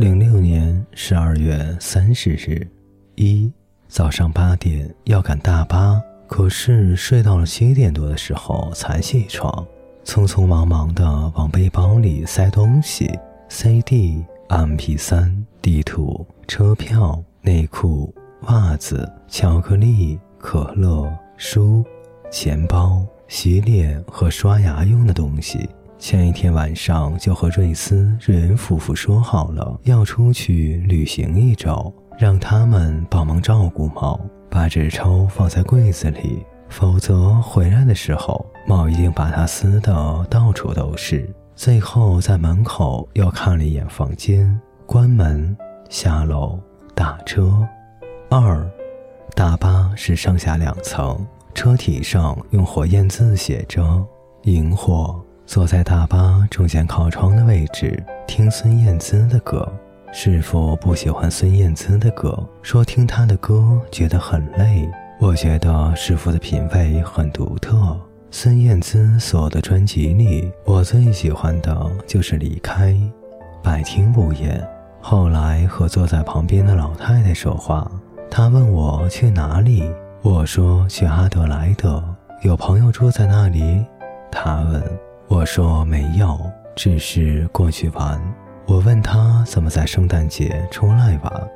零六年十二月三十日，一早上八点要赶大巴，可是睡到了七点多的时候才起床，匆匆忙忙的往背包里塞东西：CD、MP 三、地图、车票、内裤、袜子、巧克力、可乐、书、钱包、洗脸和刷牙用的东西。前一天晚上就和瑞斯、瑞恩夫妇说好了，要出去旅行一周，让他们帮忙照顾猫，把纸抽放在柜子里，否则回来的时候，猫一定把它撕得到处都是。最后在门口又看了一眼房间，关门，下楼，打车。二，大巴是上下两层，车体上用火焰字写着“萤火”。坐在大巴中间靠窗的位置，听孙燕姿的歌。师傅不喜欢孙燕姿的歌，说听她的歌觉得很累。我觉得师傅的品味很独特。孙燕姿所有的专辑里，我最喜欢的就是《离开》，百听不厌。后来和坐在旁边的老太太说话，她问我去哪里，我说去阿德莱德，有朋友住在那里。她问。我说没有，只是过去玩。我问他怎么在圣诞节出来玩，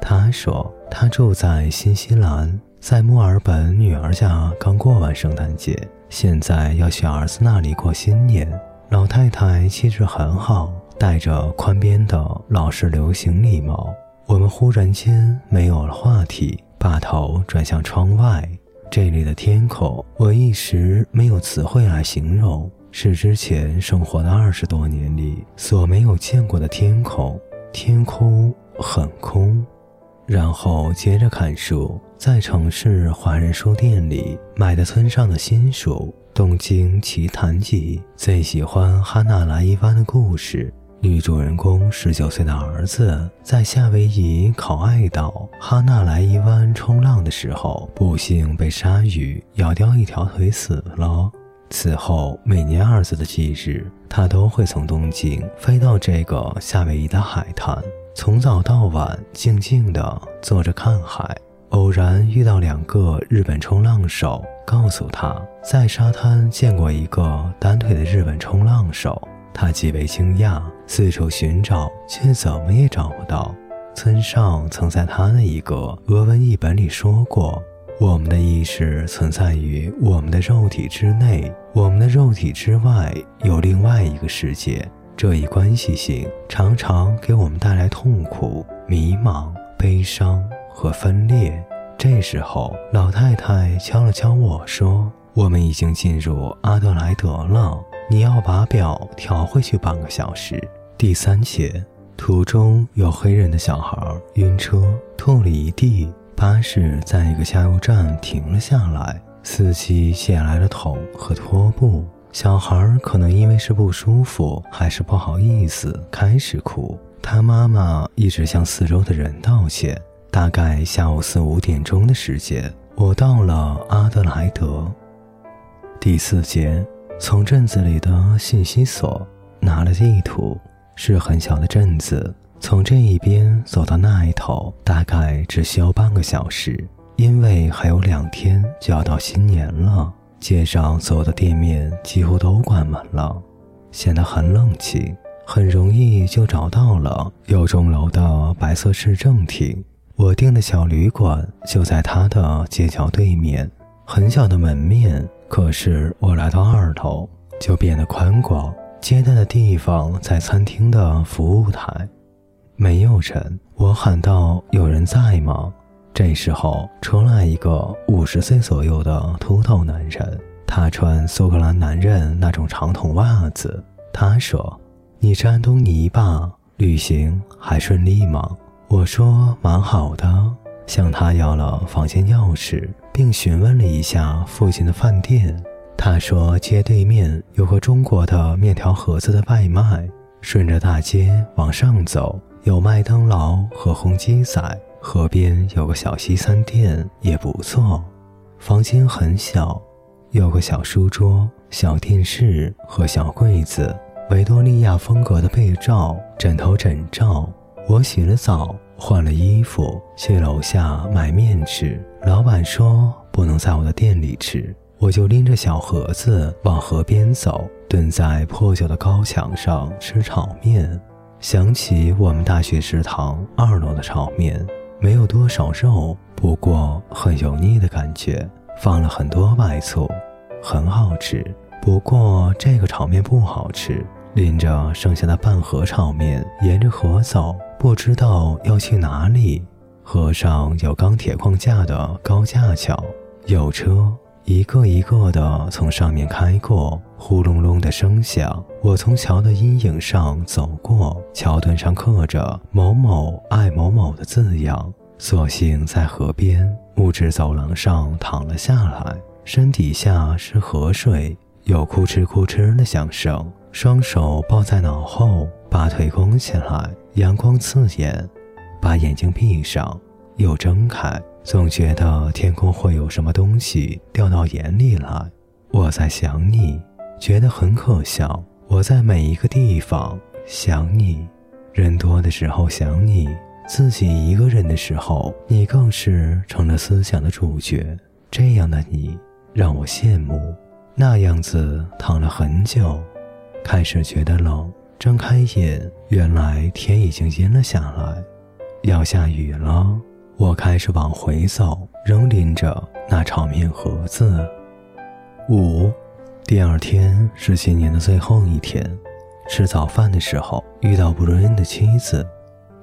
他说他住在新西兰，在墨尔本女儿家刚过完圣诞节，现在要去儿子那里过新年。老太太气质很好，戴着宽边的老式流行礼帽。我们忽然间没有了话题，把头转向窗外。这里的天空，我一时没有词汇来形容。是之前生活的二十多年里所没有见过的天空，天空很空。然后接着看书，在城市华人书店里买的村上的新书《东京奇谭记》，最喜欢哈纳莱伊湾的故事。女主人公十九岁的儿子在夏威夷考爱岛哈纳莱伊湾冲浪的时候，不幸被鲨鱼咬掉一条腿死了。此后，每年儿子的忌日，他都会从东京飞到这个夏威夷的海滩，从早到晚静静地坐着看海。偶然遇到两个日本冲浪手，告诉他在沙滩见过一个单腿的日本冲浪手，他极为惊讶，四处寻找，却怎么也找不到。村上曾在他的一个俄文译本里说过。我们的意识存在于我们的肉体之内，我们的肉体之外有另外一个世界。这一关系性常常给我们带来痛苦、迷茫、悲伤和分裂。这时候，老太太敲了敲我说：“我们已经进入阿德莱德了，你要把表调回去半个小时。”第三节，途中有黑人的小孩晕车，吐了一地。巴士在一个加油站停了下来，司机借来了桶和拖布。小孩可能因为是不舒服，还是不好意思，开始哭。他妈妈一直向四周的人道歉。大概下午四五点钟的时间，我到了阿德莱德。第四节，从镇子里的信息所拿了地图，是很小的镇子。从这一边走到那一头，大概只需要半个小时，因为还有两天就要到新年了。街上所有的店面几乎都关门了，显得很冷清，很容易就找到了有钟楼的白色市政厅。我订的小旅馆就在它的街角对面，很小的门面。可是我来到二楼就变得宽广，接待的地方在餐厅的服务台。没有人，我喊道：“有人在吗？”这时候出来一个五十岁左右的秃头男人，他穿苏格兰男人那种长筒袜子。他说：“你是安东尼吧？旅行还顺利吗？”我说：“蛮好的。”向他要了房间钥匙，并询问了一下附近的饭店。他说：“街对面有个中国的面条盒子的外卖。”顺着大街往上走。有麦当劳和红鸡仔，河边有个小西餐店，也不错。房间很小，有个小书桌、小电视和小柜子，维多利亚风格的被罩、枕头、枕罩。我洗了澡，换了衣服，去楼下买面吃。老板说不能在我的店里吃，我就拎着小盒子往河边走，蹲在破旧的高墙上吃炒面。想起我们大学食堂二楼的炒面，没有多少肉，不过很油腻的感觉，放了很多白醋，很好吃。不过这个炒面不好吃。拎着剩下的半盒炒面，沿着河走，不知道要去哪里。河上有钢铁框架的高架桥，有车一个一个的从上面开过，呼隆隆的声响。我从桥的阴影上走过，桥墩上刻着“某某爱某某”的字样。索性在河边木质走廊上躺了下来，身底下是河水，有哭哧哭哧的响声。双手抱在脑后，把腿弓起来，阳光刺眼，把眼睛闭上，又睁开，总觉得天空会有什么东西掉到眼里来。我在想你，觉得很可笑。我在每一个地方想你，人多的时候想你，自己一个人的时候，你更是成了思想的主角。这样的你让我羡慕，那样子躺了很久。开始觉得冷，睁开眼，原来天已经阴了下来，要下雨了。我开始往回走，仍拎着那炒面盒子。五，第二天是新年的最后一天，吃早饭的时候遇到布瑞恩的妻子，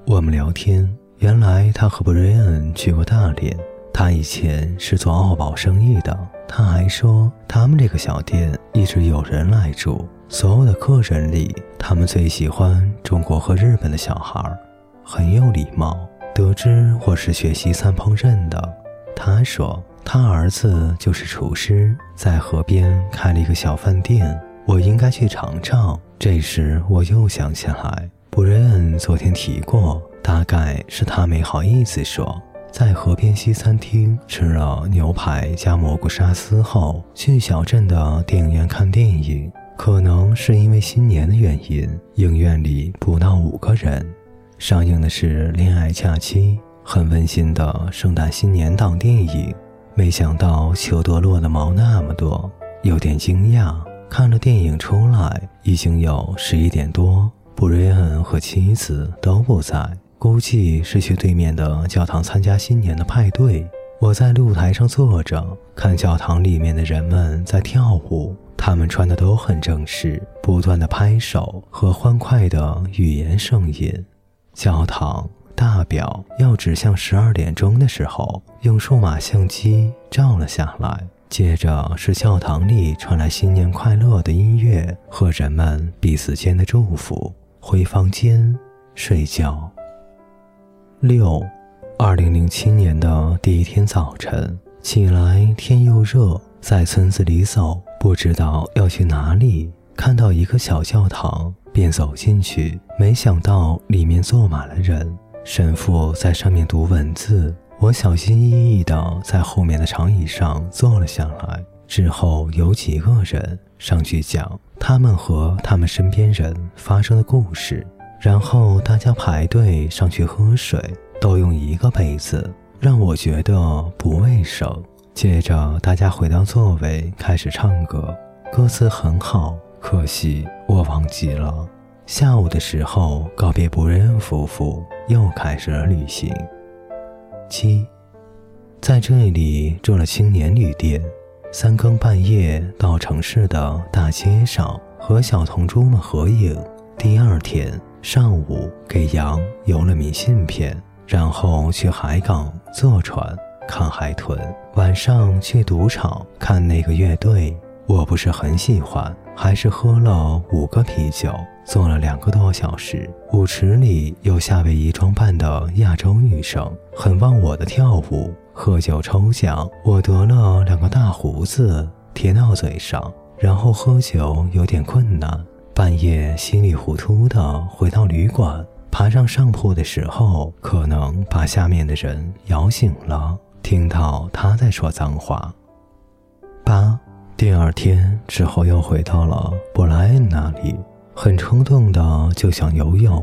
我们聊天。原来他和布瑞恩去过大连，他以前是做澳宝生意的。他还说，他们这个小店一直有人来住。所有的客人里，他们最喜欢中国和日本的小孩，很有礼貌。得知我是学西餐烹饪的，他说他儿子就是厨师，在河边开了一个小饭店，我应该去尝尝。这时我又想起来，布瑞恩昨天提过，大概是他没好意思说，在河边西餐厅吃了牛排加蘑菇沙司后，去小镇的电影院看电影。可能是因为新年的原因，影院里不到五个人。上映的是《恋爱假期》，很温馨的圣诞新年档电影。没想到裘德落的毛那么多，有点惊讶。看了电影出来，已经有十一点多。布瑞恩和妻子都不在，估计是去对面的教堂参加新年的派对。我在露台上坐着，看教堂里面的人们在跳舞。他们穿的都很正式，不断的拍手和欢快的语言声音。教堂大表要指向十二点钟的时候，用数码相机照了下来。接着是教堂里传来新年快乐的音乐和人们彼此间的祝福。回房间睡觉。六，二零零七年的第一天早晨起来，天又热，在村子里走。不知道要去哪里，看到一个小教堂，便走进去。没想到里面坐满了人，神父在上面读文字。我小心翼翼地在后面的长椅上坐了下来。之后有几个人上去讲他们和他们身边人发生的故事，然后大家排队上去喝水，都用一个杯子，让我觉得不卫生。接着，大家回到座位，开始唱歌，歌词很好，可惜我忘记了。下午的时候，告别布瑞恩夫妇，又开始了旅行。七，在这里住了青年旅店，三更半夜到城市的大街上和小同桌们合影。第二天上午给羊邮了明信片，然后去海港坐船。看海豚，晚上去赌场看那个乐队，我不是很喜欢，还是喝了五个啤酒，坐了两个多小时。舞池里有夏威夷装扮的亚洲女生，很忘我的跳舞。喝酒抽奖，我得了两个大胡子贴到嘴上，然后喝酒有点困难，半夜稀里糊涂的回到旅馆，爬上上铺的时候，可能把下面的人摇醒了。听到他在说脏话。八，第二天之后又回到了布莱恩那里，很冲动的就想游泳。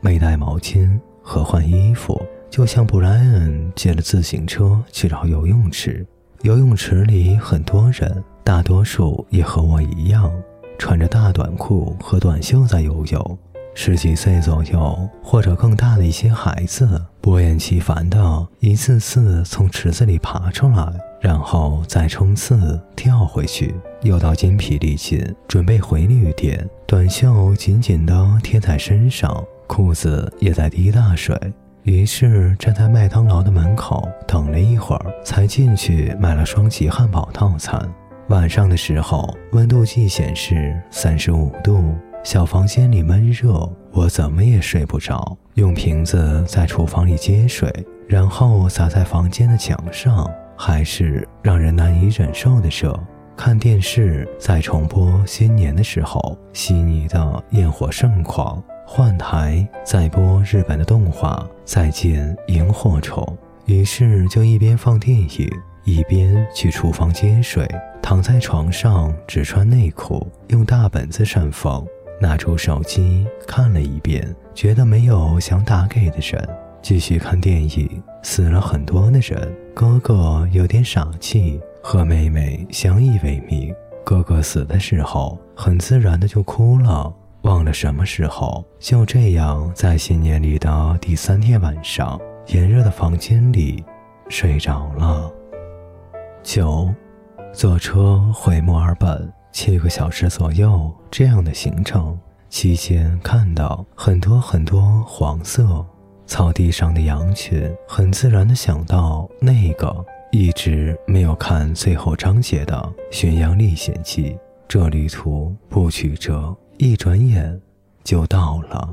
没带毛巾和换衣服，就向布莱恩借了自行车去找游泳池。游泳池里很多人，大多数也和我一样，穿着大短裤和短袖在游泳。十几岁左右或者更大的一些孩子，不厌其烦地一次次从池子里爬出来，然后再冲刺跳回去，又到筋疲力尽，准备回旅店，短袖紧紧地贴在身上，裤子也在滴大水。于是站在麦当劳的门口等了一会儿，才进去买了双极汉堡套餐。晚上的时候，温度计显示三十五度。小房间里闷热，我怎么也睡不着。用瓶子在厨房里接水，然后洒在房间的墙上，还是让人难以忍受的热。看电视，在重播新年的时候，悉尼的焰火盛况；换台，在播日本的动画《再见萤火虫》。于是就一边放电影，一边去厨房接水，躺在床上只穿内裤，用大本子扇风。拿出手机看了一遍，觉得没有想打给的人，继续看电影。死了很多的人，哥哥有点傻气，和妹妹相依为命。哥哥死的时候，很自然的就哭了，忘了什么时候。就这样，在新年里的第三天晚上，炎热的房间里睡着了。九，坐车回墨尔本。七个小时左右这样的行程期间，看到很多很多黄色草地上的羊群，很自然的想到那个一直没有看最后章节的《巡洋历险记》。这旅途不曲折，一转眼就到了。